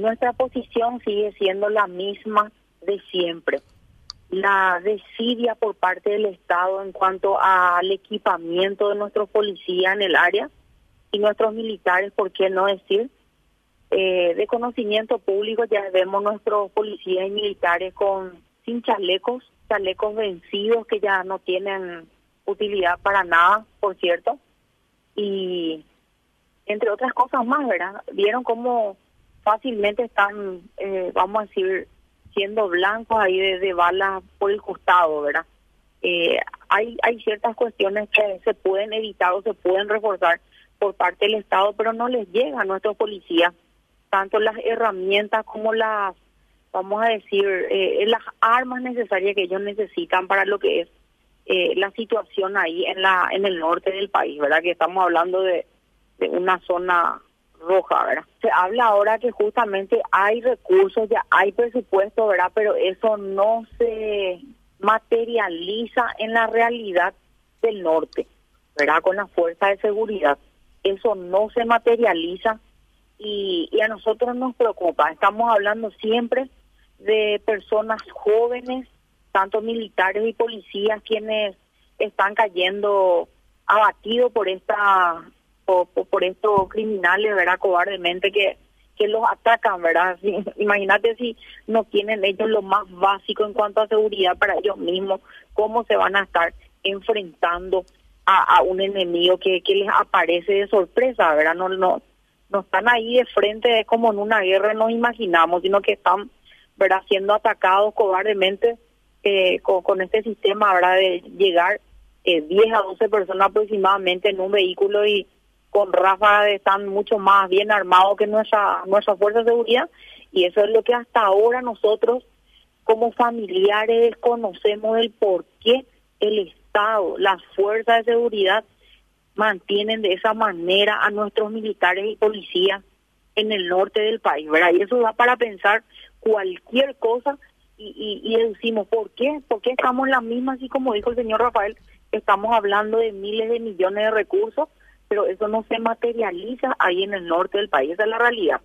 nuestra posición sigue siendo la misma de siempre. La desidia por parte del Estado en cuanto al equipamiento de nuestros policías en el área y nuestros militares, ¿por qué no decir? Eh, de conocimiento público ya vemos nuestros policías y militares con sin chalecos, chalecos vencidos que ya no tienen utilidad para nada, por cierto, y entre otras cosas más, ¿verdad? Vieron cómo fácilmente están, eh, vamos a decir, siendo blancos ahí de, balas por el costado, ¿verdad? Eh, hay, hay ciertas cuestiones que se pueden evitar o se pueden reforzar por parte del Estado, pero no les llega a nuestros policías tanto las herramientas como las, vamos a decir, eh, las armas necesarias que ellos necesitan para lo que es eh, la situación ahí en la en el norte del país, ¿verdad? Que estamos hablando de, de una zona roja, ¿verdad? Se habla ahora que justamente hay recursos, ya hay presupuesto, ¿verdad? Pero eso no se materializa en la realidad del norte, ¿verdad? Con la fuerza de seguridad. Eso no se materializa y, y a nosotros nos preocupa. Estamos hablando siempre de personas jóvenes, tanto militares y policías, quienes están cayendo abatidos por esta por, estos criminales, ¿verdad? Cobardemente que, que los atacan, ¿verdad? imagínate si no tienen ellos lo más básico en cuanto a seguridad para ellos mismos, cómo se van a estar enfrentando a, a un enemigo que, que les aparece de sorpresa, ¿verdad? No, no, no están ahí de frente como en una guerra, nos imaginamos, sino que están, ¿verdad? Siendo atacados cobardemente eh, con, con este sistema, ¿verdad? De llegar eh, 10 a 12 personas aproximadamente en un vehículo y con ráfagas están mucho más bien armados que nuestra, nuestra fuerza de seguridad y eso es lo que hasta ahora nosotros como familiares conocemos el por qué el Estado, las fuerzas de seguridad mantienen de esa manera a nuestros militares y policías en el norte del país, ¿verdad? Y eso da para pensar cualquier cosa y, y, deducimos, ¿por qué? ¿Por qué estamos en la misma, así como dijo el señor Rafael, estamos hablando de miles de millones de recursos pero eso no se materializa ahí en el norte del país, esa es la realidad.